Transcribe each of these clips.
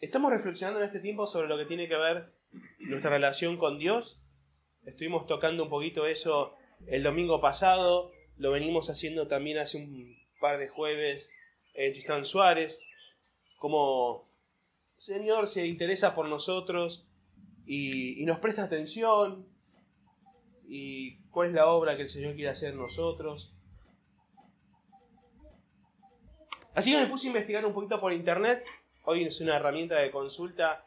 Estamos reflexionando en este tiempo sobre lo que tiene que ver nuestra relación con Dios. Estuvimos tocando un poquito eso el domingo pasado, lo venimos haciendo también hace un par de jueves en Tristán Suárez, como Señor se interesa por nosotros y, y nos presta atención y cuál es la obra que el Señor quiere hacer en nosotros. Así que me puse a investigar un poquito por internet. Hoy es una herramienta de consulta.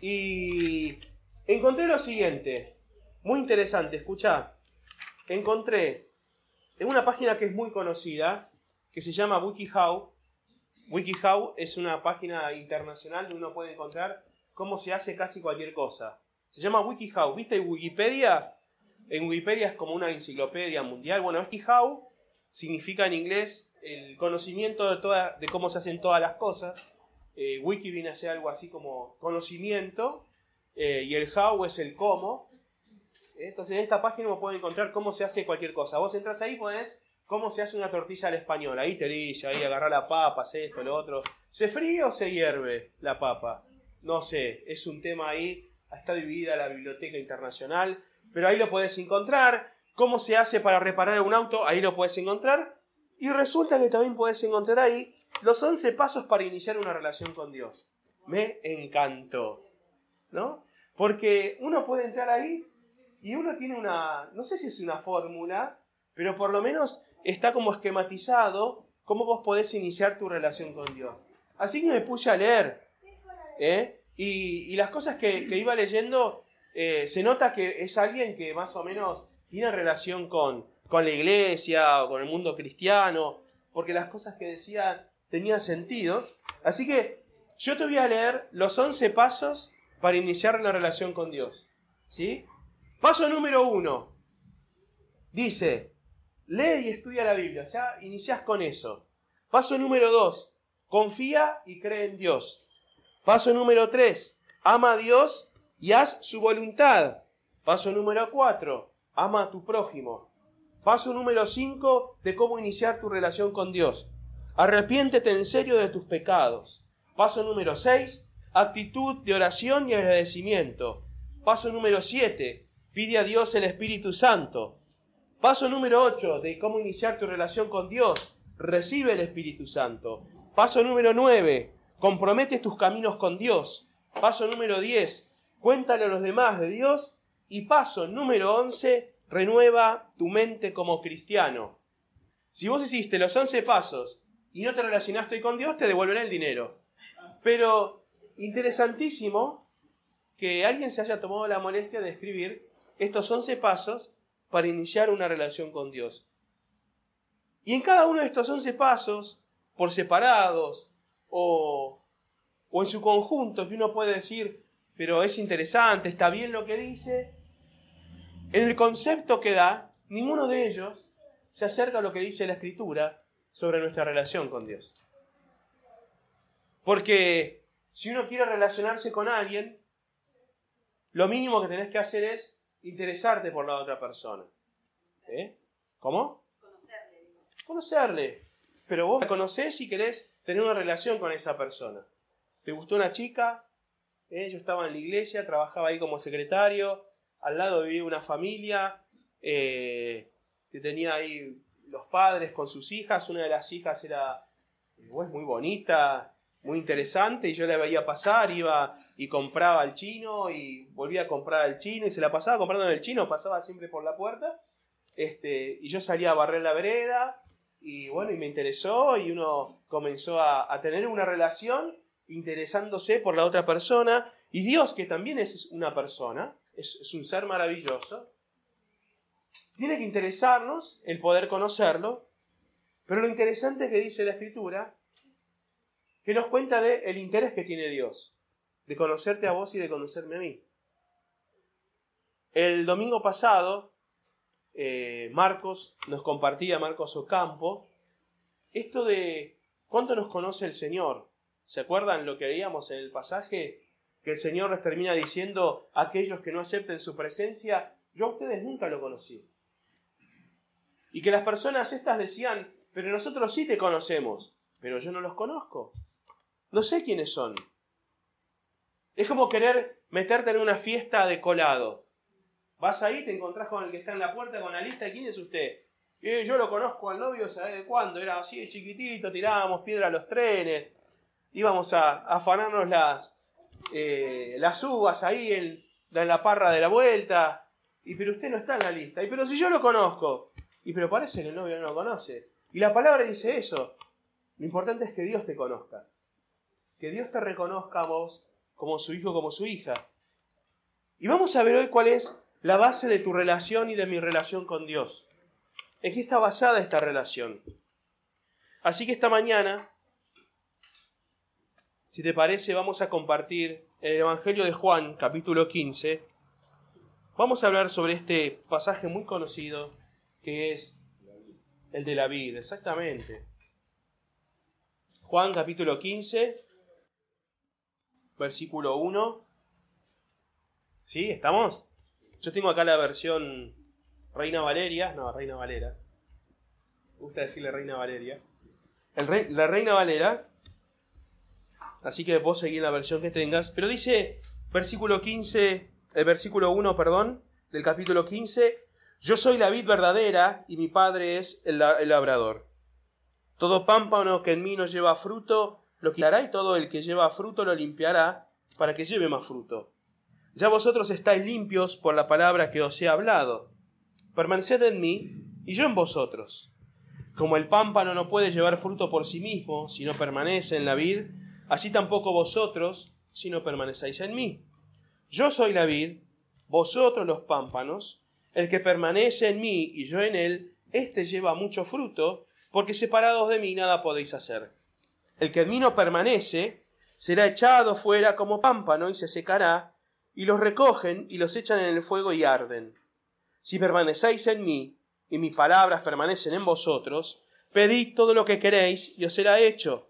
Y encontré lo siguiente. Muy interesante, escucha. Encontré en una página que es muy conocida, que se llama WikiHow. WikiHow es una página internacional donde uno puede encontrar cómo se hace casi cualquier cosa. Se llama WikiHow. ¿Viste Wikipedia? En Wikipedia es como una enciclopedia mundial. Bueno, WikiHow significa en inglés el conocimiento de, toda, de cómo se hacen todas las cosas. Eh, wiki viene a ser algo así como conocimiento eh, y el how es el cómo. Entonces en esta página uno puede encontrar cómo se hace cualquier cosa. Vos entras ahí y pones cómo se hace una tortilla al español. Ahí te dice, ahí agarrar la papa, hace esto, lo otro. ¿Se fríe o se hierve la papa? No sé, es un tema ahí. Está dividida la biblioteca internacional, pero ahí lo puedes encontrar. ¿Cómo se hace para reparar un auto? Ahí lo puedes encontrar. Y resulta que también puedes encontrar ahí los 11 pasos para iniciar una relación con Dios. Me encantó. ¿No? Porque uno puede entrar ahí y uno tiene una, no sé si es una fórmula, pero por lo menos está como esquematizado cómo vos podés iniciar tu relación con Dios. Así que me puse a leer. ¿eh? Y, las cosas que, iba leyendo, eh, se nota que es alguien que más o menos tiene relación con, con la iglesia o con el mundo cristiano, porque las cosas que decía tenían sentido. Así que yo te voy a leer los 11 pasos para iniciar la relación con Dios. ¿Sí? Paso número uno. Dice, lee y estudia la Biblia. O sea, inicias con eso. Paso número dos, confía y cree en Dios. Paso número tres, ama a Dios y haz su voluntad. Paso número cuatro, ama a tu prójimo. Paso número 5 de cómo iniciar tu relación con Dios. Arrepiéntete en serio de tus pecados. Paso número 6, actitud de oración y agradecimiento. Paso número 7, pide a Dios el Espíritu Santo. Paso número 8 de cómo iniciar tu relación con Dios. Recibe el Espíritu Santo. Paso número 9, compromete tus caminos con Dios. Paso número 10, cuéntale a los demás de Dios. Y paso número 11, renueva tu mente como cristiano. Si vos hiciste los 11 pasos y no te relacionaste con Dios, te devolverá el dinero. Pero interesantísimo que alguien se haya tomado la molestia de escribir estos 11 pasos para iniciar una relación con Dios. Y en cada uno de estos 11 pasos, por separados o, o en su conjunto, que uno puede decir, pero es interesante, está bien lo que dice, en el concepto que da, ninguno de ellos se acerca a lo que dice la Escritura sobre nuestra relación con Dios. Porque si uno quiere relacionarse con alguien, lo mínimo que tenés que hacer es interesarte por la otra persona. ¿Eh? ¿Cómo? Conocerle. Conocerle. Pero vos la conocés y querés tener una relación con esa persona. ¿Te gustó una chica? ¿Eh? Yo estaba en la iglesia, trabajaba ahí como secretario, al lado vivía una familia eh, que tenía ahí los padres con sus hijas. Una de las hijas era eh, muy bonita, muy interesante, y yo la veía pasar, iba y compraba al chino y volvía a comprar al chino y se la pasaba comprando en el chino, pasaba siempre por la puerta. Este, y yo salía a barrer la vereda y bueno, y me interesó y uno comenzó a tener una relación interesándose por la otra persona y Dios, que también es una persona, es, un ser maravilloso. Tiene que interesarnos el poder conocerlo, pero lo interesante que dice la Escritura, que nos cuenta de el interés que tiene Dios, de conocerte a vos y de conocerme a mí. El domingo pasado, eh, Marcos nos compartía, Marcos Ocampo, esto de cuánto nos conoce el Señor. ¿Se acuerdan lo que veíamos en el pasaje? Que el Señor les termina diciendo a aquellos que no acepten su presencia, yo a ustedes nunca lo conocí. Y que las personas estas decían, pero nosotros sí te conocemos, pero yo no los conozco. No sé quiénes son. Es como querer meterte en una fiesta de colado. Vas ahí, te encontrás con el que está en la puerta con la lista. ¿Quién es usted? yo lo conozco al novio, ¿sabes de cuándo? Era así chiquitito, tirábamos piedra a los trenes, íbamos a, afanarnos las, eh, las uvas ahí en, en, la parra de la vuelta. Y pero usted no está en la lista. Y pero si yo lo conozco. Y pero parece que el novio no lo conoce. Y la palabra dice eso. Lo importante es que Dios te conozca. Que Dios te reconozca a vos como su hijo, como su hija. Y vamos a ver hoy cuál es la base de tu relación y de mi relación con Dios. ¿En qué está basada esta relación? Así que esta mañana, si te parece, vamos a compartir el Evangelio de Juan, capítulo 15. Vamos a hablar sobre este pasaje muy conocido que es el de la vida, exactamente. Juan capítulo 15, versículo 1. ¿Sí? ¿Estamos? Yo tengo acá la versión Reina Valeria, no, Reina Valera. Me gusta decirle Reina Valeria. La Reina Valera. Así que vos seguir la versión que tengas. Pero dice, versículo 15, el versículo 1, perdón, del capítulo 15. Yo soy la vid verdadera y mi padre es el labrador. Todo pámpano que en mí no lleva fruto, lo quitará y todo el que lleva fruto lo limpiará para que lleve más fruto. Ya vosotros estáis limpios por la palabra que os he hablado permaneced en mí y yo en vosotros. Como el pámpano no puede llevar fruto por sí mismo si no permanece en la vid, así tampoco vosotros si no permanecéis en mí. Yo soy la vid, vosotros los pámpanos, el que permanece en mí y yo en él, éste lleva mucho fruto, porque separados de mí nada podéis hacer. El que en mí no permanece, será echado fuera como pámpano y se secará, y los recogen y los echan en el fuego y arden. Si permanecéis en mí y mis palabras permanecen en vosotros, pedid todo lo que queréis y os será hecho.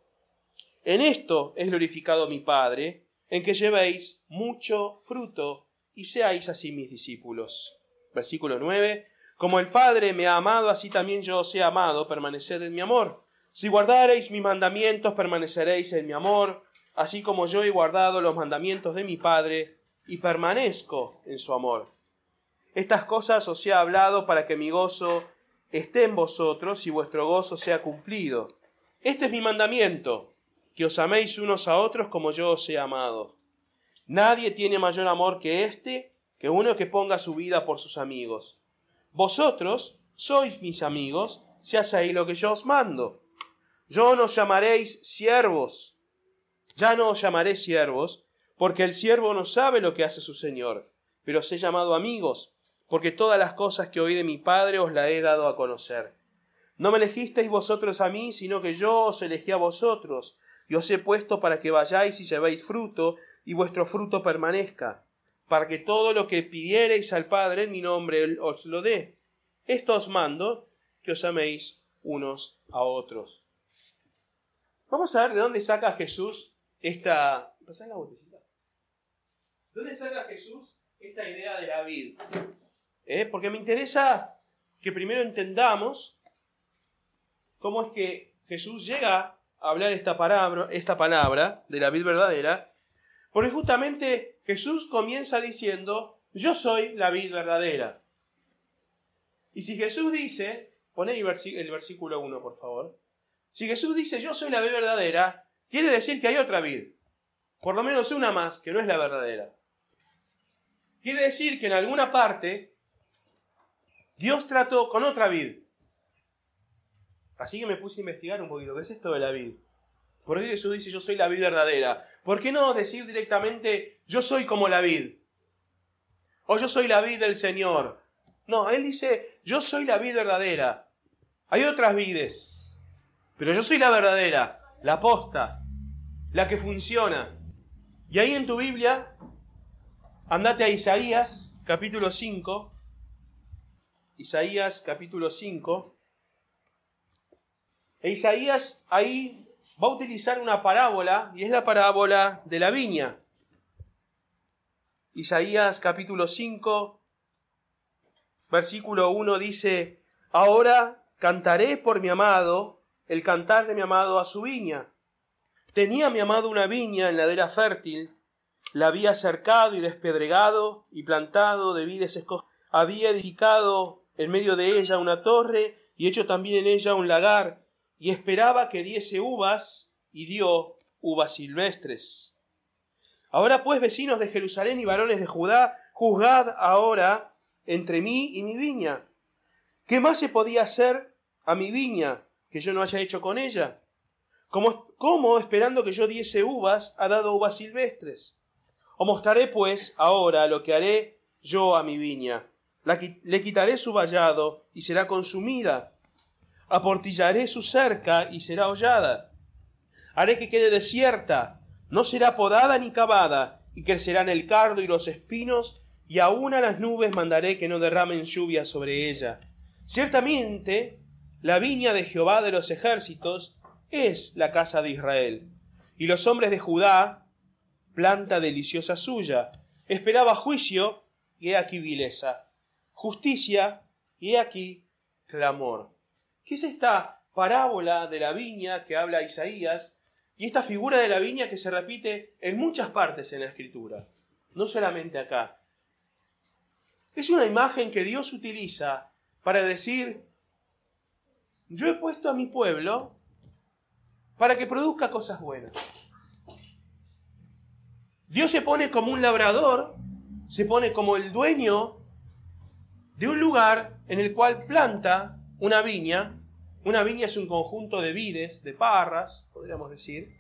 En esto es glorificado mi Padre, en que llevéis mucho fruto y seáis así mis discípulos. Versículo 9. Como el Padre me ha amado, así también yo os he amado, permaneced en mi amor. Si guardareis mis mandamientos, permaneceréis en mi amor, así como yo he guardado los mandamientos de mi Padre y permanezco en su amor. Estas cosas os he hablado para que mi gozo esté en vosotros y vuestro gozo sea cumplido. Este es mi mandamiento, que os améis unos a otros como yo os he amado. Nadie tiene mayor amor que este, que uno que ponga su vida por sus amigos. Vosotros sois mis amigos, si hacéis lo que yo os mando. Yo no os llamaréis siervos, ya no os llamaré siervos, porque el siervo no sabe lo que hace su Señor, pero os he llamado amigos, porque todas las cosas que oí de mi Padre os las he dado a conocer. No me elegisteis vosotros a mí, sino que yo os elegí a vosotros, y os he puesto para que vayáis y llevéis fruto, y vuestro fruto permanezca, para que todo lo que pidiereis al Padre en mi nombre os lo dé. Esto os mando, que os améis unos a otros. Vamos a ver de dónde saca Jesús esta... la botellita? ¿Dónde saca Jesús esta idea de la vida? ¿eh? porque me interesa que primero entendamos cómo es que Jesús llega hablar esta palabra, esta palabra de la vida verdadera, porque justamente Jesús comienza diciendo, yo soy la vida verdadera. Y si Jesús dice, pone el, versículo 1 por favor, si Jesús dice, yo soy la vida verdadera, quiere decir que hay otra vida, por lo menos una más, que no es la verdadera. Quiere decir que en alguna parte Dios trató con otra vid. Así que me puse a investigar un poquito. ¿Qué es esto de la vid? ¿Por qué Jesús dice yo soy la vid verdadera? ¿Por qué no decir directamente yo soy como la vid? O yo soy la vid del Señor. No, Él dice yo soy la vid verdadera. Hay otras vides. Pero yo soy la verdadera, la posta, la que funciona. Y ahí en tu Biblia, andate a Isaías, capítulo 5, Isaías capítulo 5. E Isaías ahí va a utilizar una parábola y es la parábola de la viña. Isaías capítulo 5, versículo 1 dice, Ahora cantaré por mi amado el cantar de mi amado a su viña. Tenía mi amado una viña en ladera fértil, la había cercado y despedregado y plantado de vides escogidas. Había edificado en medio de ella una torre y hecho también en ella un lagar, y esperaba que diese uvas, y dio uvas silvestres. Ahora pues, vecinos de Jerusalén y varones de Judá, juzgad ahora entre mí y mi viña. ¿Qué más se podía hacer a mi viña que yo no haya hecho con ella? ¿Cómo, esperando que yo diese uvas, ha dado uvas silvestres? Os mostraré pues ahora lo que haré yo a mi viña. le quitaré su vallado y será consumida. Aportillaré su cerca y será hollada. Haré que quede desierta, no será podada ni cavada, y crecerán el cardo y los espinos, y aun a las nubes mandaré que no derramen lluvia sobre ella. Ciertamente, la viña de Jehová de los ejércitos es la casa de Israel. Y los hombres de Judá, planta deliciosa suya, esperaba juicio, y he aquí vileza, justicia, y he aquí clamor. ¿Qué es esta parábola de la viña que habla Isaías? Y esta figura de la viña que se repite en muchas partes en la escritura, no solamente acá. Es una imagen que Dios utiliza para decir, yo he puesto a mi pueblo para que produzca cosas buenas. Dios se pone como un labrador, se pone como el dueño de un lugar en el cual planta una viña. Una viña es un conjunto de vides, de parras, podríamos decir.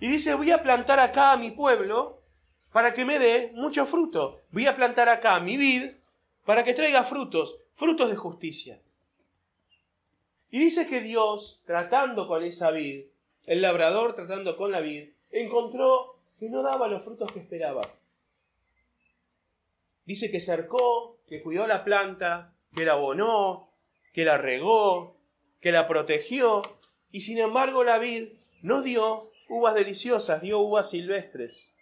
Y dice, voy a plantar acá a mi pueblo para que me dé mucho fruto. Voy a plantar acá mi vid para que traiga frutos, frutos de justicia. Y dice que Dios, tratando con esa vid, el labrador tratando con la vid, encontró que no daba los frutos que esperaba. Dice que cercó, que cuidó la planta, que la abonó, que la regó, que la protegió, y sin embargo la vid no dio uvas deliciosas, dio uvas silvestres.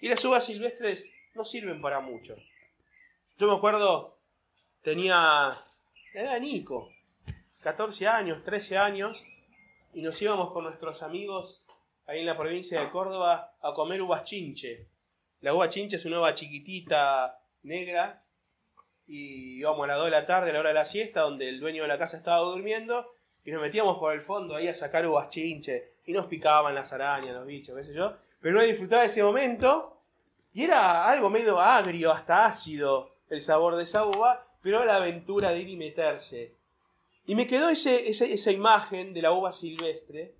Y las uvas silvestres no sirven para mucho. Yo me acuerdo, tenía era Nico, 14 años, 13 años, y nos íbamos con nuestros amigos ahí en la provincia de Córdoba a comer uvas chinche. La uva chinche es una uva chiquitita, negra, y íbamos a las 2 de la tarde, a la hora de la siesta, donde el dueño de la casa estaba durmiendo, y nos metíamos por el fondo ahí a sacar uvas chinche, y nos picaban las arañas, los bichos, qué sé yo, pero no disfrutaba de ese momento, y era algo medio agrio, hasta ácido el sabor de esa uva, pero la aventura de ir y meterse y me quedó ese, esa imagen de la uva silvestre.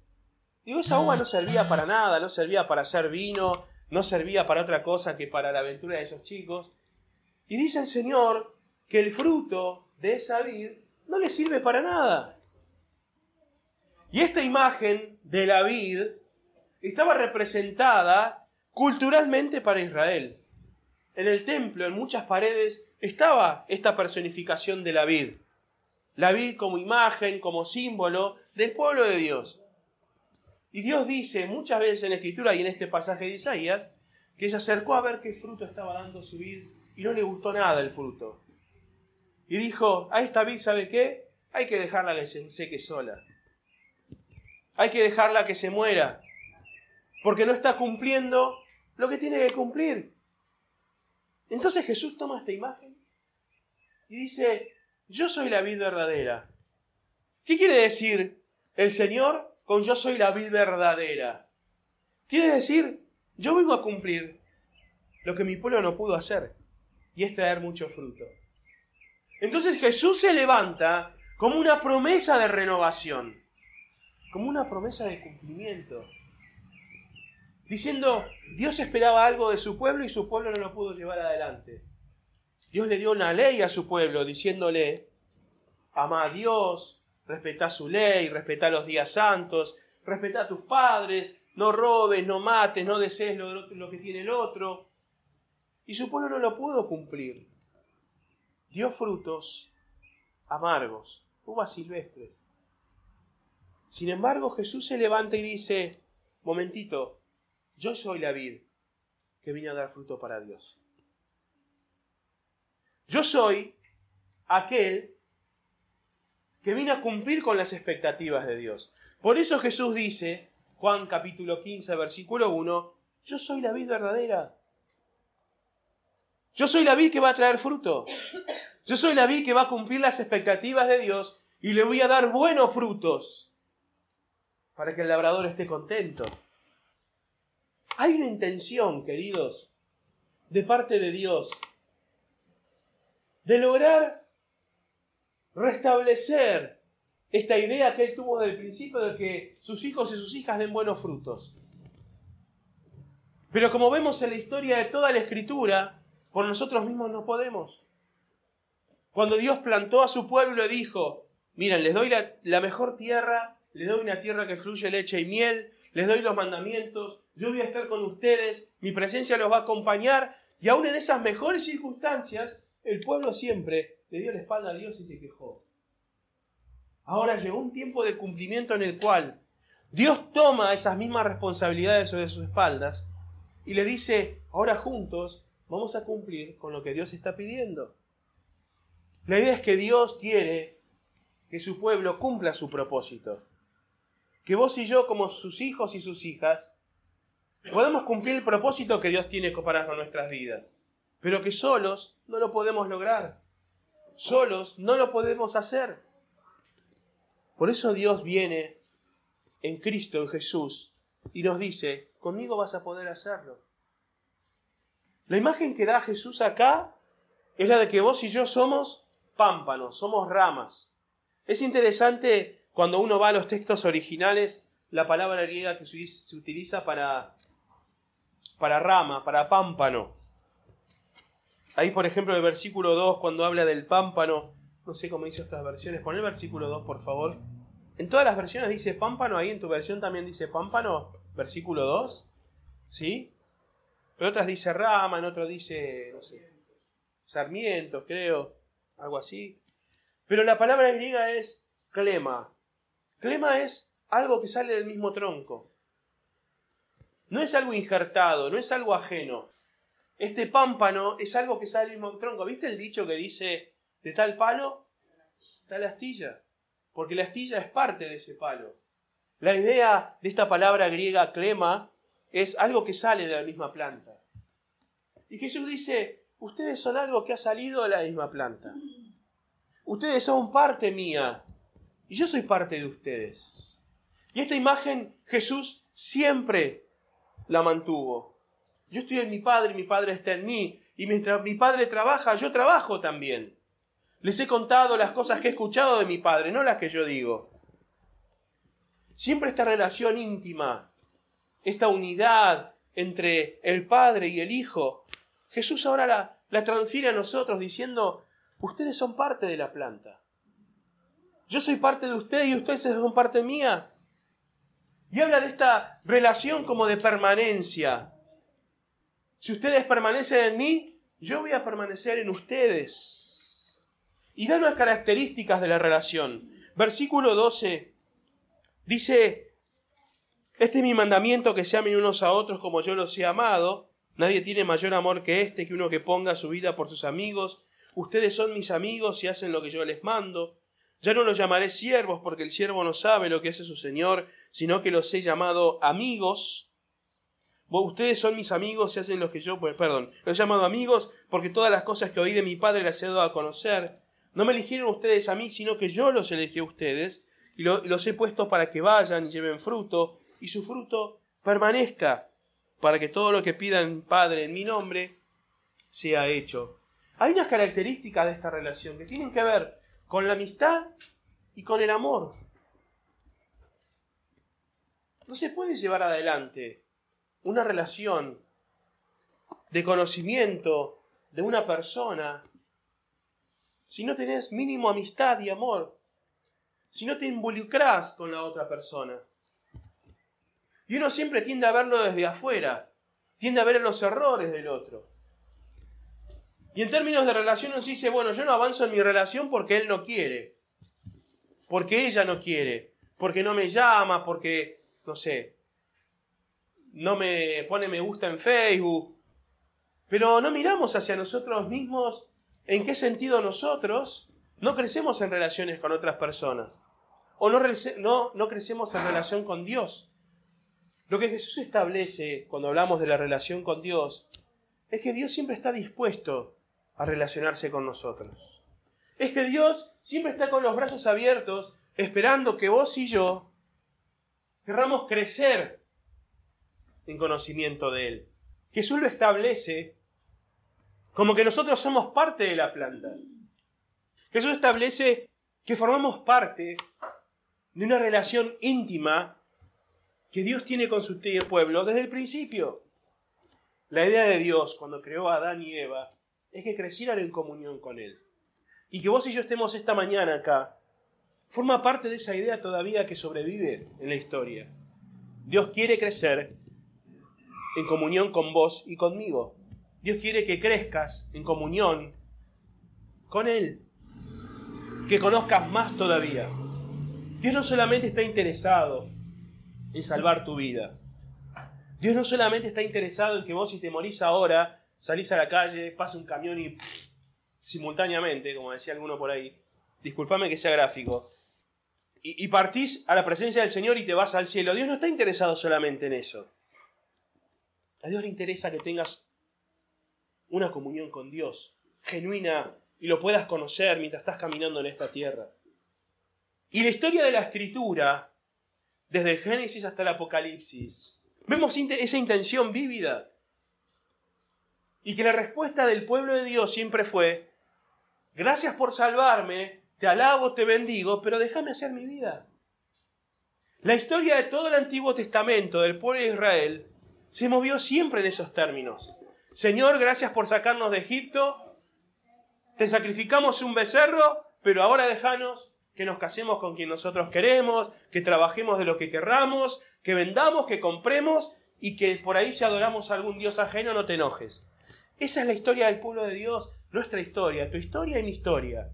Digo, esa uva no servía para nada, no servía para hacer vino, no servía para otra cosa que para la aventura de esos chicos. Y dice el Señor que el fruto de esa vid no le sirve para nada. Y esta imagen de la vid estaba representada culturalmente para Israel. En el templo, en muchas paredes, estaba esta personificación de la vid la vid como imagen, como símbolo del pueblo de Dios. Y Dios dice muchas veces en Escritura y en este pasaje de Isaías que se acercó a ver qué fruto estaba dando su vid y no le gustó nada el fruto. Y dijo, a esta vid, ¿sabe qué? Hay que dejarla que se seque sola. Hay que dejarla que se muera. Porque no está cumpliendo lo que tiene que cumplir. Entonces Jesús toma esta imagen y dice, yo soy la vid verdadera. ¿Qué quiere decir el Señor con yo soy la vid verdadera? Quiere decir, yo vengo a cumplir lo que mi pueblo no pudo hacer, y es traer mucho fruto. Entonces Jesús se levanta como una promesa de renovación, como una promesa de cumplimiento, diciendo, Dios esperaba algo de su pueblo y su pueblo no lo pudo llevar adelante. Dios le dio una ley a su pueblo diciéndole, ama a Dios, respeta su ley, respeta los días santos, respeta a tus padres, no robes, no mates, no desees lo, lo que tiene el otro. Y su pueblo no lo pudo cumplir. Dio frutos amargos, uvas silvestres. Sin embargo, Jesús se levanta y dice, momentito, yo soy la vid que vine a dar fruto para Dios. Yo soy aquel que vino a cumplir con las expectativas de Dios. Por eso Jesús dice, Juan capítulo 15, versículo 1, yo soy la vid verdadera. Yo soy la vid que va a traer fruto. Yo soy la vid que va a cumplir las expectativas de Dios y le voy a dar buenos frutos para que el labrador esté contento. Hay una intención, queridos, de parte de Dios, de lograr restablecer esta idea que él tuvo desde el principio de que sus hijos y sus hijas den buenos frutos. Pero como vemos en la historia de toda la escritura, por nosotros mismos no podemos. Cuando Dios plantó a su pueblo y le dijo, miren, les doy la, la mejor tierra, les doy una tierra que fluye leche y miel, les doy los mandamientos, yo voy a estar con ustedes, mi presencia los va a acompañar, y aún en esas mejores circunstancias, el pueblo siempre le dio la espalda a Dios y se quejó. Ahora llegó un tiempo de cumplimiento en el cual Dios toma esas mismas responsabilidades sobre sus espaldas y le dice, ahora juntos vamos a cumplir con lo que Dios está pidiendo. La idea es que Dios quiere que su pueblo cumpla su propósito. Que vos y yo, como sus hijos y sus hijas, podemos cumplir el propósito que Dios tiene para nuestras vidas, pero que solos no lo podemos lograr. Solos no lo podemos hacer. Por eso Dios viene en Cristo, en Jesús, y nos dice, conmigo vas a poder hacerlo. La imagen que da Jesús acá es la de que vos y yo somos pámpanos, somos ramas. Es interesante cuando uno va a los textos originales, la palabra griega que se utiliza para, para rama, para pámpano. Ahí, por ejemplo, el versículo 2, cuando habla del pámpano, no sé cómo dice otras versiones. Pon el versículo 2, por favor. En todas las versiones dice pámpano, ahí en tu versión también dice pámpano, versículo 2. ¿Sí? En otras dice rama, en otras dice, no sé, sarmientos, creo, algo así. Pero la palabra griega es clema. Clema es algo que sale del mismo tronco. No es algo injertado, no es algo ajeno. Este pámpano es algo que sale del mismo tronco. ¿Viste el dicho que dice de tal palo, tal astilla? Porque la astilla es parte de ese palo. La idea de esta palabra griega clema es algo que sale de la misma planta. Y Jesús dice, ustedes son algo que ha salido de la misma planta. Ustedes son parte mía y yo soy parte de ustedes. Y esta imagen Jesús siempre la mantuvo. Yo estoy en mi Padre, mi Padre está en mí. Y mientras mi Padre trabaja, yo trabajo también. Les he contado las cosas que he escuchado de mi Padre, no las que yo digo. Siempre esta relación íntima, esta unidad entre el Padre y el Hijo, Jesús ahora la, la transfiere a nosotros diciendo, ustedes son parte de la planta. Yo soy parte de ustedes y ustedes son parte mía. Y habla de esta relación como de permanencia, si ustedes permanecen en mí, yo voy a permanecer en ustedes. Y da unas características de la relación. Versículo 12 dice, este es mi mandamiento que se amen unos a otros como yo los he amado. Nadie tiene mayor amor que este, que uno que ponga su vida por sus amigos. Ustedes son mis amigos y hacen lo que yo les mando. Ya no los llamaré siervos, porque el siervo no sabe lo que hace su Señor, sino que los he llamado amigos Ustedes son mis amigos y hacen lo que yo, pues, perdón, los he llamado amigos porque todas las cosas que oí de mi padre las he dado a conocer. No me eligieron ustedes a mí, sino que yo los elegí a ustedes y, y los he puesto para que vayan y lleven fruto y su fruto permanezca, para que todo lo que pidan Padre en mi nombre sea hecho. Hay unas características de esta relación que tienen que ver con la amistad y con el amor. No se puede llevar adelante una relación de conocimiento de una persona si no tenés mínimo amistad y amor, si no te involucras con la otra persona. Y uno siempre tiende a verlo desde afuera, tiende a ver los errores del otro. Y en términos de relación uno dice, bueno, yo no avanzo en mi relación porque él no quiere, porque ella no quiere, porque no me llama, porque, no sé, no me pone me gusta en Facebook, pero no miramos hacia nosotros mismos en qué sentido nosotros no crecemos en relaciones con otras personas o no, crecemos en relación con Dios. Lo que Jesús establece cuando hablamos de la relación con Dios es que Dios siempre está dispuesto a relacionarse con nosotros. Es que Dios siempre está con los brazos abiertos esperando que vos y yo querramos crecer en conocimiento de Él. Jesús lo establece como que nosotros somos parte de la planta. Jesús establece que formamos parte de una relación íntima que Dios tiene con su pueblo desde el principio. La idea de Dios cuando creó a Adán y Eva es que crecieran en comunión con Él. Y que vos y yo estemos esta mañana acá forma parte de esa idea todavía que sobrevive en la historia. Dios quiere crecer en comunión con vos y conmigo. Dios quiere que crezcas en comunión con Él, que conozcas más todavía. Dios no solamente está interesado en salvar tu vida. Dios no solamente está interesado en que vos si te morís ahora, salís a la calle, pasa un camión y simultáneamente, como decía alguno por ahí, discúlpame que sea gráfico, y partís a la presencia del Señor y te vas al cielo. Dios no está interesado solamente en eso. A Dios le interesa que tengas una comunión con Dios, genuina, y lo puedas conocer mientras estás caminando en esta tierra. Y la historia de la escritura, desde el Génesis hasta el Apocalipsis, vemos esa intención vívida. Y que la respuesta del pueblo de Dios siempre fue, gracias por salvarme, te alabo, te bendigo, pero déjame hacer mi vida. La historia de todo el Antiguo Testamento del pueblo de Israel se movió siempre en esos términos. Señor, gracias por sacarnos de Egipto, te sacrificamos un becerro, pero ahora déjanos que nos casemos con quien nosotros queremos, que trabajemos de lo que querramos, que vendamos, que compremos y que por ahí si adoramos a algún Dios ajeno no te enojes. Esa es la historia del pueblo de Dios, nuestra historia, tu historia y mi historia.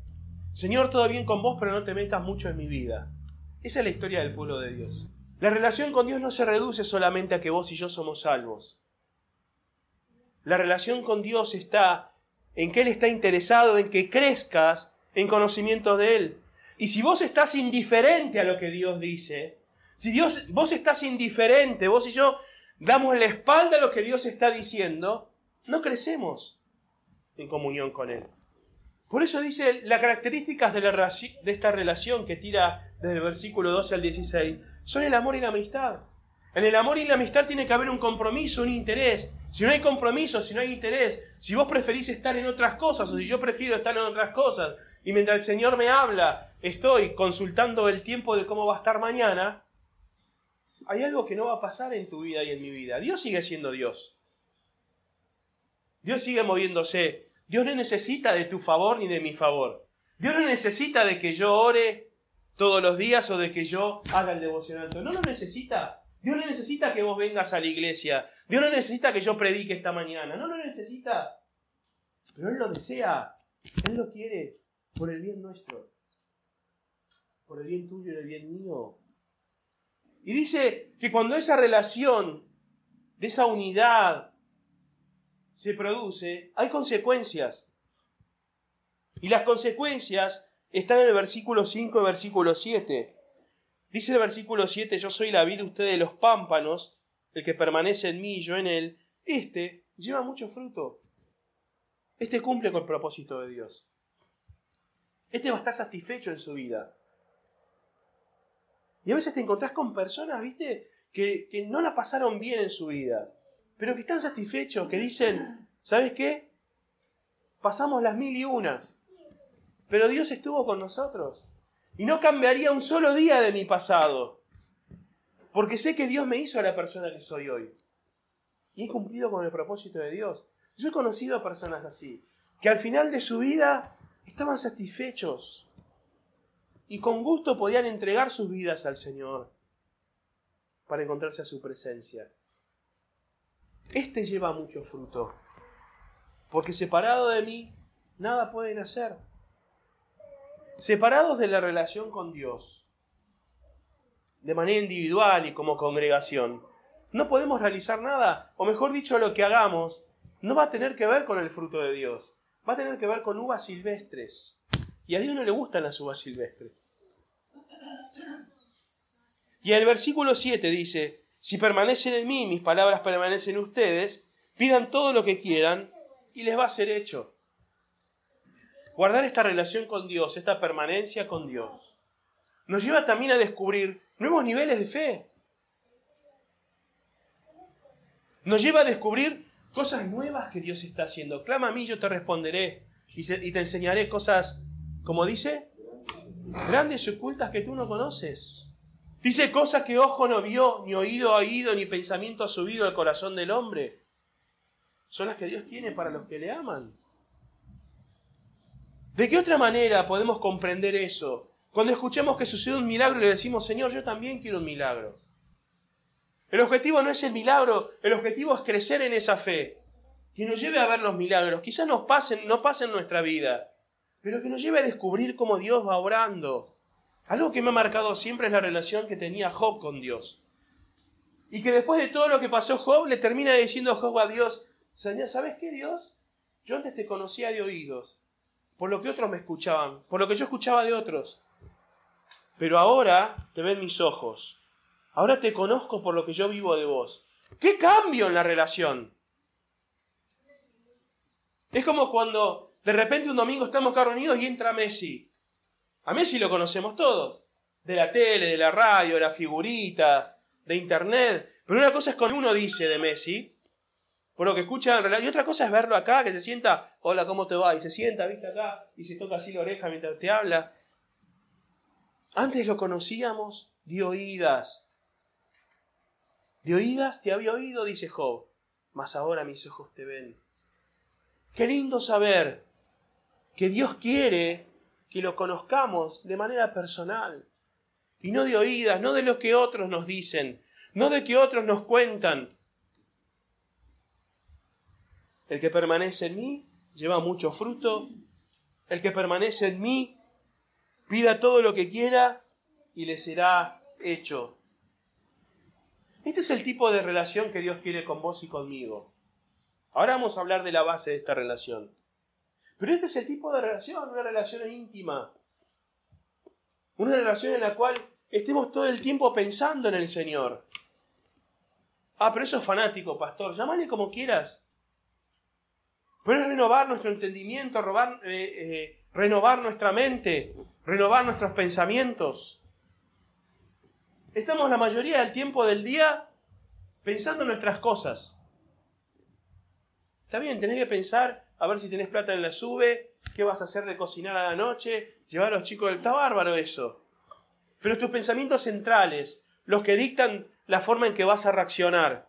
Señor, todo bien con vos, pero no te metas mucho en mi vida. Esa es la historia del pueblo de Dios. La relación con Dios no se reduce solamente a que vos y yo somos salvos. La relación con Dios está en que Él está interesado en que crezcas en conocimiento de Él. Y si vos estás indiferente a lo que Dios dice, si Dios, vos estás indiferente, vos y yo damos la espalda a lo que Dios está diciendo, no crecemos en comunión con Él. Por eso dice las características de, de esta relación que tira desde el versículo 12 al 16 son el amor y la amistad. En el amor y la amistad tiene que haber un compromiso, un interés. Si no hay compromiso, si no hay interés, si vos preferís estar en otras cosas o si yo prefiero estar en otras cosas y mientras el Señor me habla estoy consultando el tiempo de cómo va a estar mañana, hay algo que no va a pasar en tu vida y en mi vida. Dios sigue siendo Dios. Dios sigue moviéndose. Dios no necesita de tu favor ni de mi favor. Dios no necesita de que yo ore todos los días o de que yo haga el devocional. No lo necesita. Dios no necesita que vos vengas a la iglesia. Dios no necesita que yo predique esta mañana. No lo necesita. Pero Él lo desea. Él lo quiere por el bien nuestro. Por el bien tuyo y el bien mío. Y dice que cuando esa relación de esa unidad se produce, hay consecuencias. Y las consecuencias están en el versículo 5 y versículo 7. Dice el versículo 7, yo soy la vida, ustedes los pámpanos, el que permanece en mí y yo en él. Este lleva mucho fruto. Este cumple con el propósito de Dios. Este va a estar satisfecho en su vida. Y a veces te encontrás con personas, viste, que, que no la pasaron bien en su vida pero que están satisfechos, que dicen, ¿sabes qué? Pasamos las mil y unas, pero Dios estuvo con nosotros. Y no cambiaría un solo día de mi pasado, porque sé que Dios me hizo a la persona que soy hoy. Y he cumplido con el propósito de Dios. Yo he conocido a personas así, que al final de su vida estaban satisfechos y con gusto podían entregar sus vidas al Señor para encontrarse a su presencia. Este lleva mucho fruto, porque separado de mí, nada pueden hacer. Separados de la relación con Dios, de manera individual y como congregación, no podemos realizar nada, o mejor dicho, lo que hagamos no va a tener que ver con el fruto de Dios, va a tener que ver con uvas silvestres. Y a Dios no le gustan las uvas silvestres. Y el versículo 7 dice, Si permanecen en mí, mis palabras permanecen en ustedes, pidan todo lo que quieran y les va a ser hecho. Guardar esta relación con Dios, esta permanencia con Dios, nos lleva también a descubrir nuevos niveles de fe. Nos lleva a descubrir cosas nuevas que Dios está haciendo. Clama a mí, yo te responderé y, te enseñaré cosas, como dice, grandes y ocultas que tú no conoces. Dice cosas que ojo no vio, ni oído ha oído, ni pensamiento ha subido al corazón del hombre. Son las que Dios tiene para los que le aman. ¿De qué otra manera podemos comprender eso? Cuando escuchemos que sucede un milagro y le decimos, Señor, yo también quiero un milagro. El objetivo no es el milagro, el objetivo es crecer en esa fe, que nos lleve a ver los milagros. Quizás pasen, no pasen en nuestra vida, pero que nos lleve a descubrir cómo Dios va obrando. Algo que me ha marcado siempre es la relación que tenía Job con Dios. Y que después de todo lo que pasó Job, le termina diciendo Job a Dios, ¿sabes qué Dios? Yo antes te conocía de oídos, por lo que otros me escuchaban, por lo que yo escuchaba de otros. Pero ahora te ven mis ojos. Ahora te conozco por lo que yo vivo de vos. ¿Qué cambio en la relación? Es como cuando de repente un domingo estamos acá reunidos y entra Messi. A Messi lo conocemos todos. De la tele, de la radio, de las figuritas, de internet. Pero una cosa es cuando uno dice de Messi, por lo que escucha en realidad. Y otra cosa es verlo acá, que se sienta, hola, ¿cómo te va? Y se sienta, viste acá, y se toca así la oreja mientras te habla. Antes lo conocíamos de oídas. De oídas te había oído, dice Job, mas ahora mis ojos te ven. Qué lindo saber que Dios quiere que lo conozcamos de manera personal. Y no de oídas, no de lo que otros nos dicen, no de que otros nos cuentan. El que permanece en mí lleva mucho fruto. El que permanece en mí Pida todo lo que quiera y le será hecho. Este es el tipo de relación que Dios quiere con vos y conmigo. Ahora vamos a hablar de la base de esta relación. Pero este es el tipo de relación, una relación íntima. Una relación en la cual estemos todo el tiempo pensando en el Señor. Ah, pero eso es fanático, pastor. Llámale como quieras. Pero es renovar nuestro entendimiento, robar, eh, eh, renovar nuestra mente, renovar nuestros pensamientos. Estamos la mayoría del tiempo del día pensando en nuestras cosas. Está bien, tenés que pensar a ver si tenés plata en la sube, qué vas a hacer de cocinar a la noche, llevar a los chicos del... Está bárbaro eso. Pero tus pensamientos centrales, los que dictan la forma en que vas a reaccionar,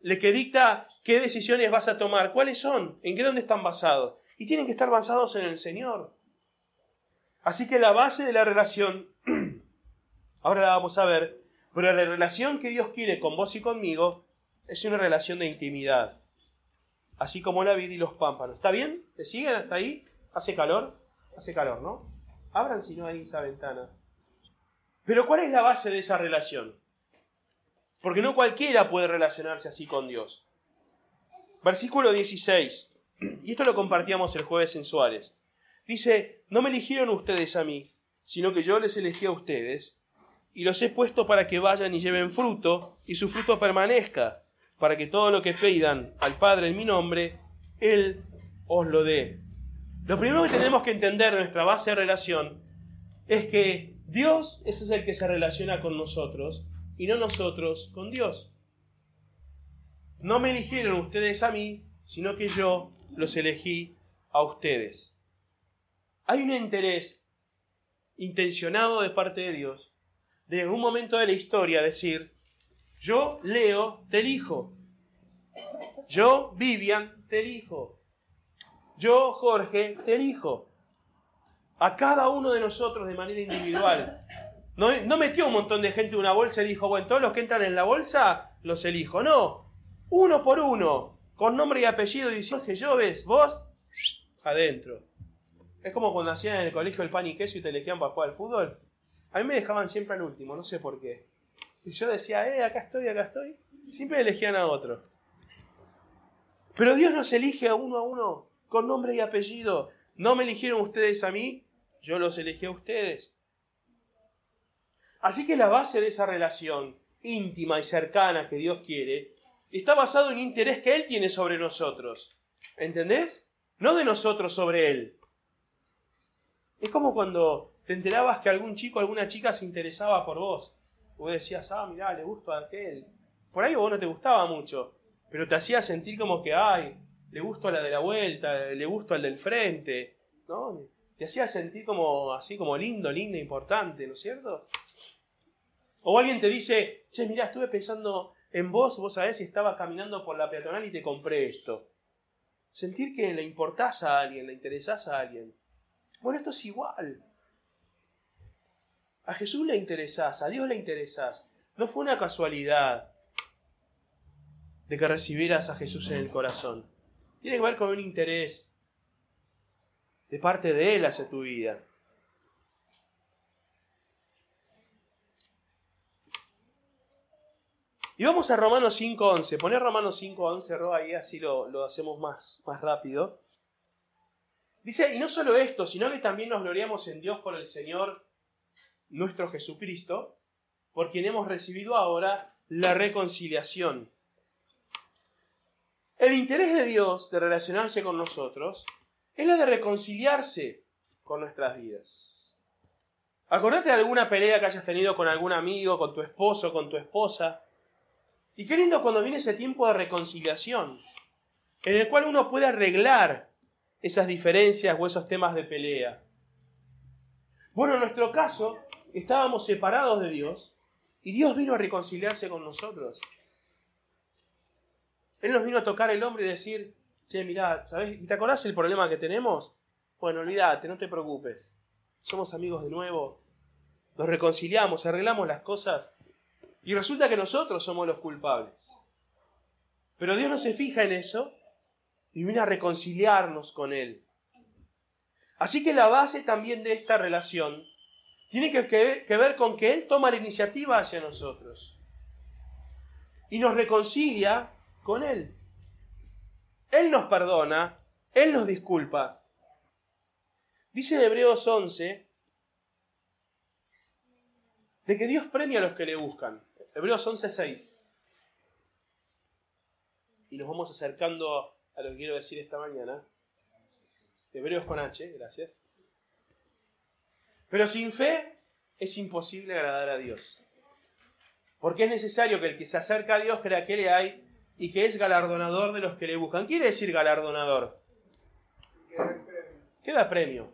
le que dicta qué decisiones vas a tomar, cuáles son, en qué dónde están basados y tienen que estar basados en el Señor. Así que la base de la relación, ahora la vamos a ver, pero la relación que Dios quiere con vos y conmigo es una relación de intimidad, así como la vida y los pámpanos. ¿Está bien? ¿Te siguen hasta ahí? ¿Hace calor? Hace calor, ¿no? Abran si no hay esa ventana. Pero ¿cuál es la base de esa relación? Porque no cualquiera puede relacionarse así con Dios. Versículo 16. Y esto lo compartíamos el jueves en Suárez. Dice, no me eligieron ustedes a mí, sino que yo les elegí a ustedes, y los he puesto para que vayan y lleven fruto, y su fruto permanezca, para que todo lo que pidan al Padre en mi nombre, Él os lo dé. Lo primero que tenemos que entender de nuestra base de relación es que Dios es el que se relaciona con nosotros y no nosotros con Dios. No me eligieron ustedes a mí, sino que yo los elegí a ustedes. Hay un interés intencionado de parte de Dios de un momento de la historia decir, yo Leo te elijo, yo Vivian te elijo, yo Jorge te elijo, a cada uno de nosotros de manera individual. No, metió un montón de gente en una bolsa y dijo, bueno, todos los que entran en la bolsa los elijo. No, uno por uno, con nombre y apellido, y Jorge Lloves, vos, adentro. Es como cuando hacían en el colegio el pan y queso y te elegían para jugar al fútbol. A mí me dejaban siempre al último, no sé por qué. Y yo decía, eh, acá estoy, acá estoy. Siempre elegían a otro. Pero Dios nos elige a uno a uno, con nombre y apellido. No me eligieron ustedes a mí, yo los elegí a ustedes. Así que la base de esa relación íntima y cercana que Dios quiere, está basado en interés que Él tiene sobre nosotros. ¿Entendés? No de nosotros sobre Él. Es como cuando te enterabas que algún chico, alguna chica se interesaba por vos. Vos decías, ah, mirá, le gusta a aquel. Por ahí vos no te gustaba mucho, pero te hacía sentir como que, ay, le gusto a la de la vuelta, le gusto al del frente, ¿no? Te hacía sentir como así como lindo, lindo, importante, ¿no es cierto? O alguien te dice, che, mira, estuve pensando en vos, vos sabés si estaba caminando por la peatonal y te compré esto. Sentir que le importás a alguien, le interesás a alguien. Bueno, esto es igual. A Jesús le interesás, a Dios le interesás. No fue una casualidad de que recibieras a Jesús en el corazón. Tiene que ver con un interés de parte de Él hacia tu vida. Y vamos a Romanos 5.11. Poner Romanos 5.11, Ro, ahí así lo, lo hacemos más, más rápido. Dice, y no solo esto, sino que también nos gloriamos en Dios por el Señor nuestro Jesucristo, por quien hemos recibido ahora la reconciliación. El interés de Dios de relacionarse con nosotros es la de reconciliarse con nuestras vidas. Acordate de alguna pelea que hayas tenido con algún amigo, con tu esposo, con tu esposa. Y qué lindo cuando viene ese tiempo de reconciliación, en el cual uno puede arreglar esas diferencias o esos temas de pelea. Bueno, en nuestro caso, estábamos separados de Dios y Dios vino a reconciliarse con nosotros. Él nos vino a tocar el hombro y decir, che, mirá, ¿sabes? ¿Te acordás el problema que tenemos? Bueno, olvídate, no te preocupes. Somos amigos de nuevo. Nos reconciliamos, arreglamos las cosas. Y resulta que nosotros somos los culpables. Pero Dios no se fija en eso y viene a reconciliarnos con Él. Así que la base también de esta relación tiene que, ver con que Él toma la iniciativa hacia nosotros. Y nos reconcilia con Él. Él nos perdona, Él nos disculpa. Dice en Hebreos 11 de que Dios premia a los que le buscan. Hebreos 11.6. Y nos vamos acercando a lo que quiero decir esta mañana. Hebreos con H, gracias. Pero sin fe es imposible agradar a Dios. Porque es necesario que el que se acerca a Dios crea que le hay y que es galardonador de los que le buscan. ¿Quiere decir galardonador? Queda premio.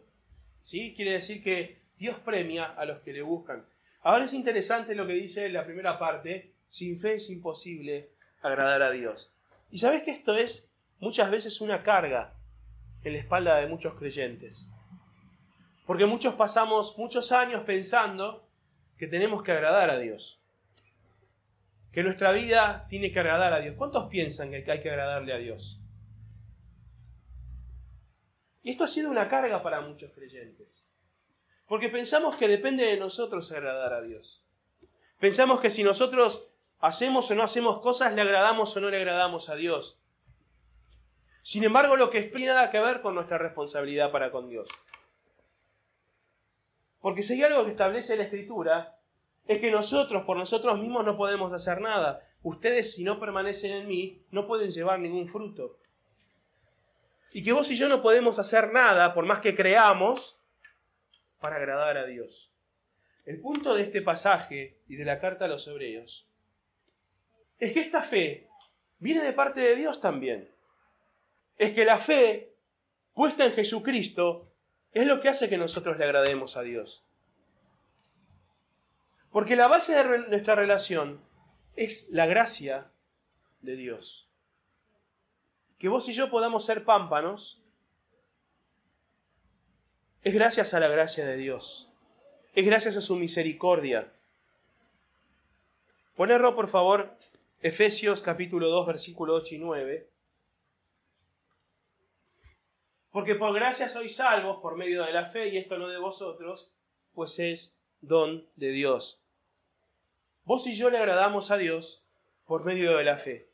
¿Sí? Quiere decir que Dios premia a los que le buscan. Ahora es interesante lo que dice la primera parte, sin fe es imposible agradar a Dios. Y sabes que esto es muchas veces una carga en la espalda de muchos creyentes. Porque muchos pasamos muchos años pensando que tenemos que agradar a Dios que nuestra vida tiene que agradar a Dios. ¿Cuántos piensan que hay que agradarle a Dios? Y esto ha sido una carga para muchos creyentes. Porque pensamos que depende de nosotros agradar a Dios. Pensamos que si nosotros hacemos o no hacemos cosas, le agradamos o no le agradamos a Dios. Sin embargo, lo que es nada que ver con nuestra responsabilidad para con Dios. Porque si hay algo que establece la Escritura, es que nosotros por nosotros mismos no podemos hacer nada. Ustedes si no permanecen en mí no pueden llevar ningún fruto. Y que vos y yo no podemos hacer nada, por más que creamos, para agradar a Dios. El punto de este pasaje y de la carta a los hebreos es que esta fe viene de parte de Dios también. Es que la fe puesta en Jesucristo es lo que hace que nosotros le agrademos a Dios. Porque la base de nuestra relación es la gracia de Dios. Que vos y yo podamos ser pámpanos es gracias a la gracia de Dios. Es gracias a su misericordia. Ponerlo, por favor, Efesios capítulo 2, versículo 8 y 9. Porque por gracia sois salvos por medio de la fe, y esto no de vosotros, pues es don de Dios. Vos y yo le agradamos a Dios por medio de la fe.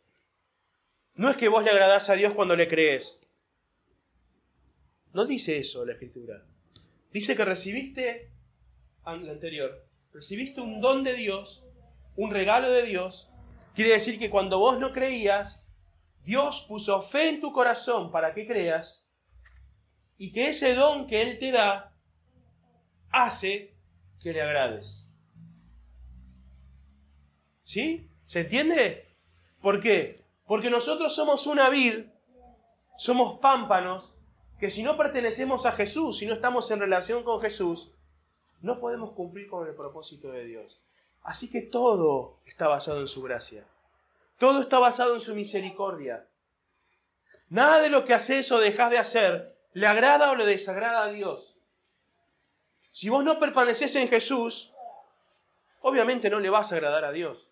No es que vos le agradás a Dios cuando le crees. No dice eso la Escritura. Dice que recibiste, la anterior, recibiste un don de Dios un regalo de Dios, quiere decir que cuando vos no creías, Dios puso fe en tu corazón para que creas y que ese don que Él te da hace que le agrades. ¿Sí? ¿Se entiende? ¿Por qué? Porque nosotros somos una vid, somos pámpanos, que si no pertenecemos a Jesús, si no estamos en relación con Jesús, no podemos cumplir con el propósito de Dios. Así que todo está basado en su gracia. Todo está basado en su misericordia. Nada de lo que haces o dejas de hacer le agrada o le desagrada a Dios. Si vos no permaneces en Jesús, obviamente no le vas a agradar a Dios,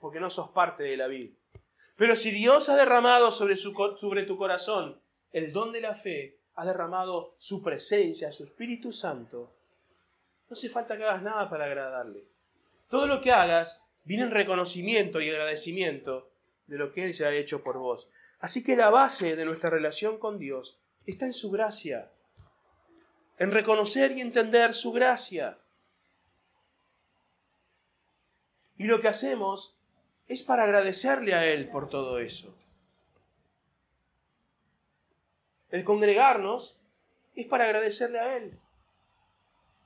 porque no sos parte de la vida. Pero si Dios ha derramado sobre, su, sobre tu corazón el don de la fe, ha derramado su presencia, su Espíritu Santo, no hace falta que hagas nada para agradarle. Todo lo que hagas viene en reconocimiento y agradecimiento de lo que Él se ha hecho por vos. Así que la base de nuestra relación con Dios está en su gracia, en reconocer y entender su gracia. Y lo que hacemos es para agradecerle a Él por todo eso. El congregarnos es para agradecerle a Él,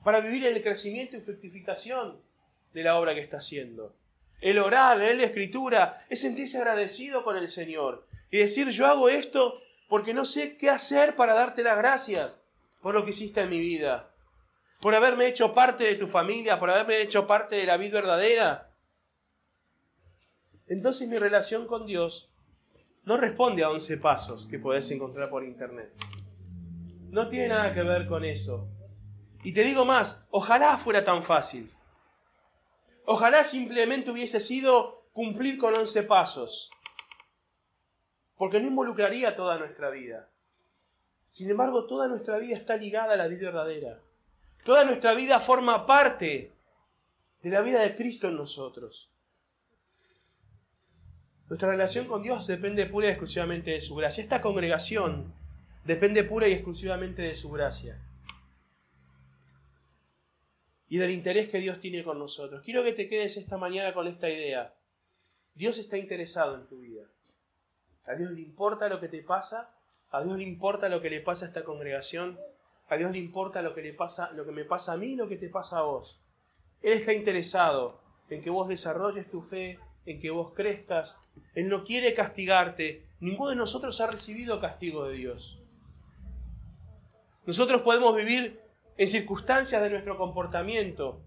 para vivir en el crecimiento y fructificación de la obra que está haciendo. El orar, leer la escritura, es sentirse agradecido con el Señor y decir, yo hago esto porque no sé qué hacer para darte las gracias por lo que hiciste en mi vida, por haberme hecho parte de tu familia, por haberme hecho parte de la vida verdadera. Entonces mi relación con Dios no responde a 11 pasos que podés encontrar por internet. No tiene nada que ver con eso. Y te digo más, ojalá fuera tan fácil. Ojalá simplemente hubiese sido cumplir con 11 pasos porque no involucraría toda nuestra vida. Sin embargo, toda nuestra vida está ligada a la vida verdadera. Toda nuestra vida forma parte de la vida de Cristo en nosotros. Nuestra relación con Dios depende pura y exclusivamente de su gracia. Esta congregación depende pura y exclusivamente de su gracia. Y del interés que Dios tiene con nosotros. Quiero que te quedes esta mañana con esta idea. Dios está interesado en tu vida. A Dios le importa lo que te pasa, a Dios le importa lo que le pasa a esta congregación, a Dios le importa lo que le pasa, lo que me pasa a mí, lo que te pasa a vos. Él está interesado en que vos desarrolles tu fe, en que vos crezcas. Él no quiere castigarte. Ninguno de nosotros ha recibido castigo de Dios. Nosotros podemos vivir en circunstancias de nuestro comportamiento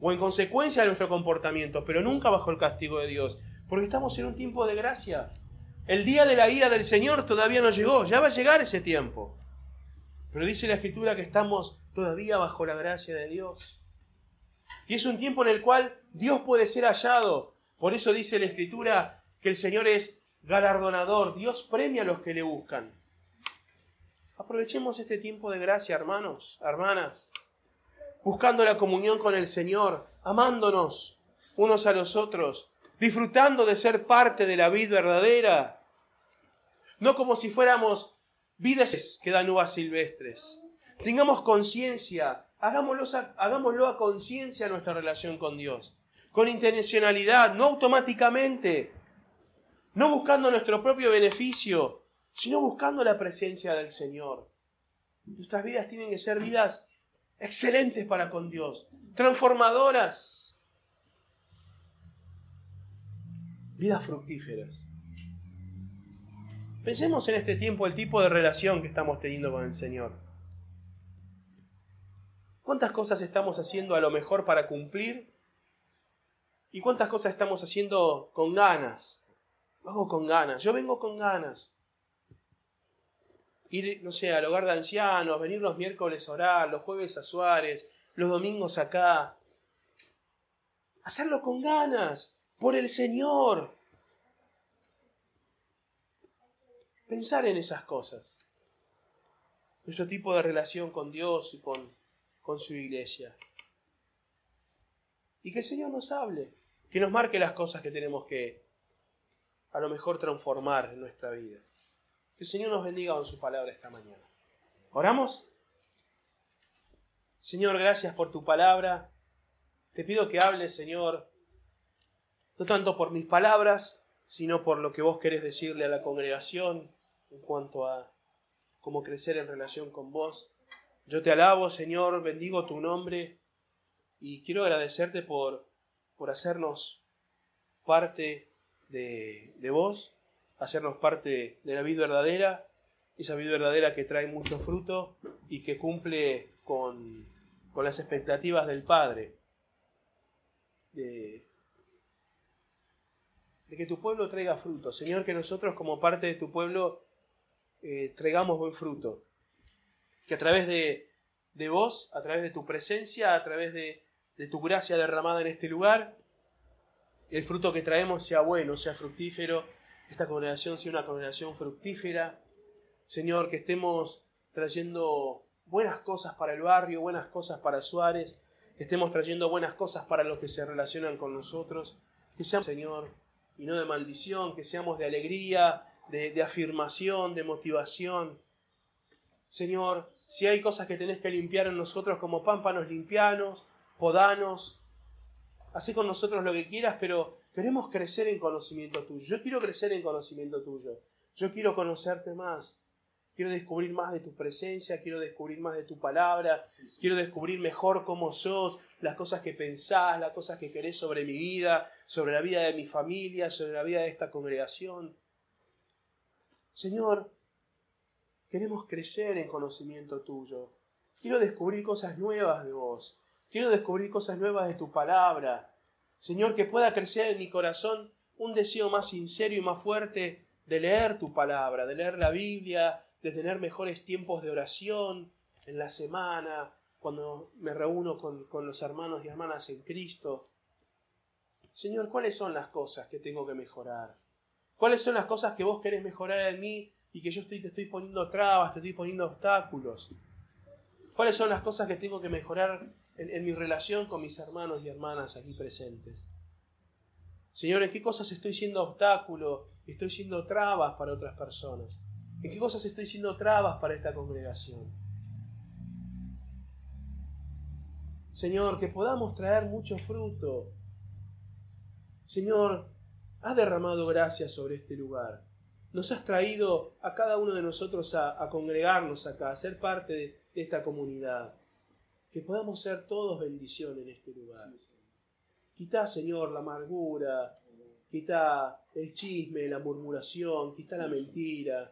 o en consecuencia de nuestro comportamiento, pero nunca bajo el castigo de Dios, porque estamos en un tiempo de gracia. El día de la ira del Señor todavía no llegó, ya va a llegar ese tiempo. Pero dice la Escritura que estamos todavía bajo la gracia de Dios. Y es un tiempo en el cual Dios puede ser hallado. Por eso dice la Escritura que el Señor es galardonador. Dios premia a los que le buscan. Aprovechemos este tiempo de gracia, hermanos, hermanas, buscando la comunión con el Señor, amándonos unos a los otros, disfrutando de ser parte de la vida verdadera, no como si fuéramos vidas que dan uvas silvestres. Tengamos conciencia, hagámoslo a, conciencia nuestra relación con Dios, con intencionalidad, no automáticamente, no buscando nuestro propio beneficio, sino buscando la presencia del Señor. Nuestras vidas tienen que ser vidas excelentes para con Dios, transformadoras vidas fructíferas. Pensemos en este tiempo el tipo de relación que estamos teniendo con el Señor. ¿Cuántas cosas estamos haciendo a lo mejor para cumplir? ¿Y cuántas cosas estamos haciendo con ganas? Hago con ganas, yo vengo con ganas. Ir, no sé, al hogar de ancianos, venir los miércoles a orar, los jueves a Suárez, los domingos acá. Hacerlo con ganas, por el Señor. Pensar en esas cosas. Nuestro tipo de relación con Dios y con, con su iglesia. Y que el Señor nos hable, que nos marque las cosas que tenemos que a lo mejor transformar en nuestra vida. Que el Señor nos bendiga con su palabra esta mañana. ¿Oramos? Señor, gracias por tu palabra. Te pido que hables, Señor, no tanto por mis palabras, sino por lo que vos querés decirle a la congregación en cuanto a cómo crecer en relación con vos. Yo te alabo, Señor, bendigo tu nombre y quiero agradecerte por, por hacernos parte de, de vos, hacernos parte de la vida verdadera, esa vida verdadera que trae mucho fruto y que cumple con, con las expectativas del Padre. De, de que tu pueblo traiga fruto. Señor, que nosotros como parte de tu pueblo eh, traigamos buen fruto. Que a través de, de, vos, a través de tu presencia, a través de, de tu gracia derramada en este lugar, el fruto que traemos sea bueno, sea fructífero, esta congregación sea una congregación fructífera. Señor, que estemos trayendo buenas cosas para el barrio, buenas cosas para Suárez, que estemos trayendo buenas cosas para los que se relacionan con nosotros. Que seamos, Señor, y no de maldición, que seamos de alegría, de, afirmación, de motivación. Señor, si hay cosas que tenés que limpiar en nosotros como pámpanos limpianos, podanos, haz con nosotros lo que quieras, pero queremos crecer en conocimiento tuyo. Yo quiero crecer en conocimiento tuyo. Yo quiero conocerte más. Quiero descubrir más de tu presencia, quiero descubrir más de tu palabra, quiero descubrir mejor cómo sos, las cosas que pensás, las cosas que querés sobre mi vida, sobre la vida de mi familia, sobre la vida de esta congregación. Señor, queremos crecer en conocimiento tuyo. Quiero descubrir cosas nuevas de vos. Quiero descubrir cosas nuevas de tu palabra. Señor, que pueda crecer en mi corazón un deseo más sincero y más fuerte de leer tu palabra, de leer la Biblia, de tener mejores tiempos de oración en la semana, cuando me reúno con, los hermanos y hermanas en Cristo. Señor, ¿cuáles son las cosas que tengo que mejorar? ¿Cuáles son las cosas que vos querés mejorar en mí y que yo estoy, te estoy poniendo trabas, te estoy poniendo obstáculos? ¿Cuáles son las cosas que tengo que mejorar en, mi relación con mis hermanos y hermanas aquí presentes? Señor, ¿en qué cosas estoy siendo obstáculo, estoy siendo trabas para otras personas? ¿En qué cosas estoy siendo trabas para esta congregación? Señor, que podamos traer mucho fruto. Señor, has derramado gracias sobre este lugar. Nos has traído a cada uno de nosotros a, congregarnos acá, a ser parte de, esta comunidad. Que podamos ser todos bendición en este lugar. Quita, Señor, la amargura, quita el chisme, la murmuración, quita la mentira,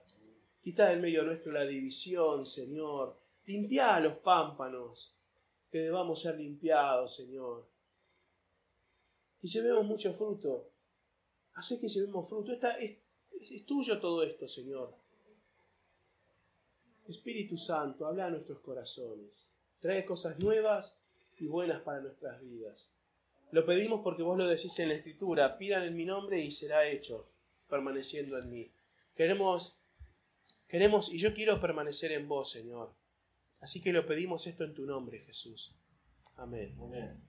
Quita en medio nuestro la división, Señor. Limpia los pámpanos, que debamos ser limpiados, Señor. Que llevemos mucho fruto. Hace que llevemos fruto. Esta, es, es tuyo todo esto, Señor. Espíritu Santo, habla a nuestros corazones. Trae cosas nuevas y buenas para nuestras vidas. Lo pedimos porque vos lo decís en la Escritura. Pidan en mi nombre y será hecho, permaneciendo en mí. Queremos Queremos y yo quiero permanecer en vos, Señor. Así que lo pedimos esto en tu nombre, Jesús. Amén. Amén.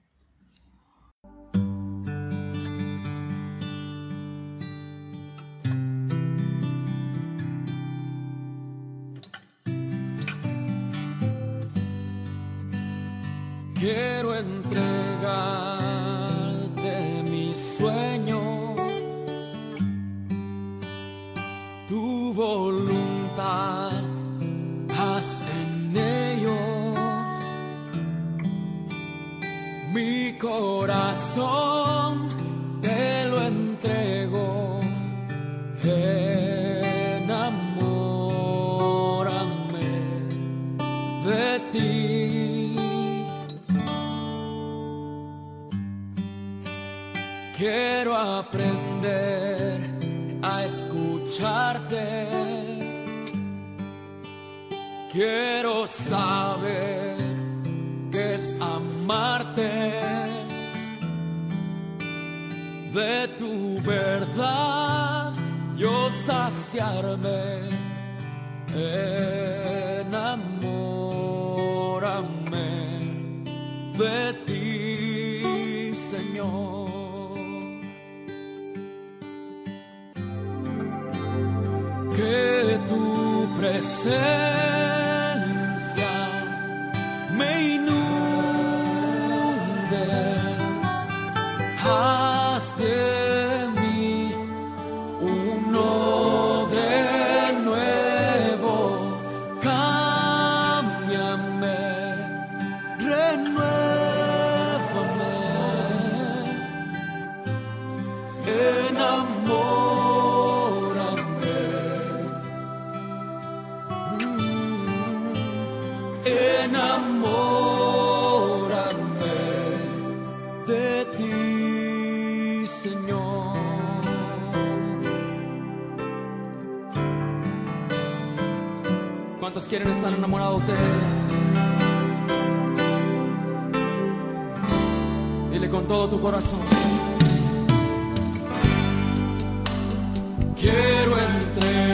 Te lo entrego. Enamórame de ti. Quiero aprender a escucharte Quiero saber qué es amarte de tu verdad, yo saciarme. Enamórame de ti, Señor. Que tu presencia están enamorados de Él. Dile con todo tu corazón. Quiero entrar.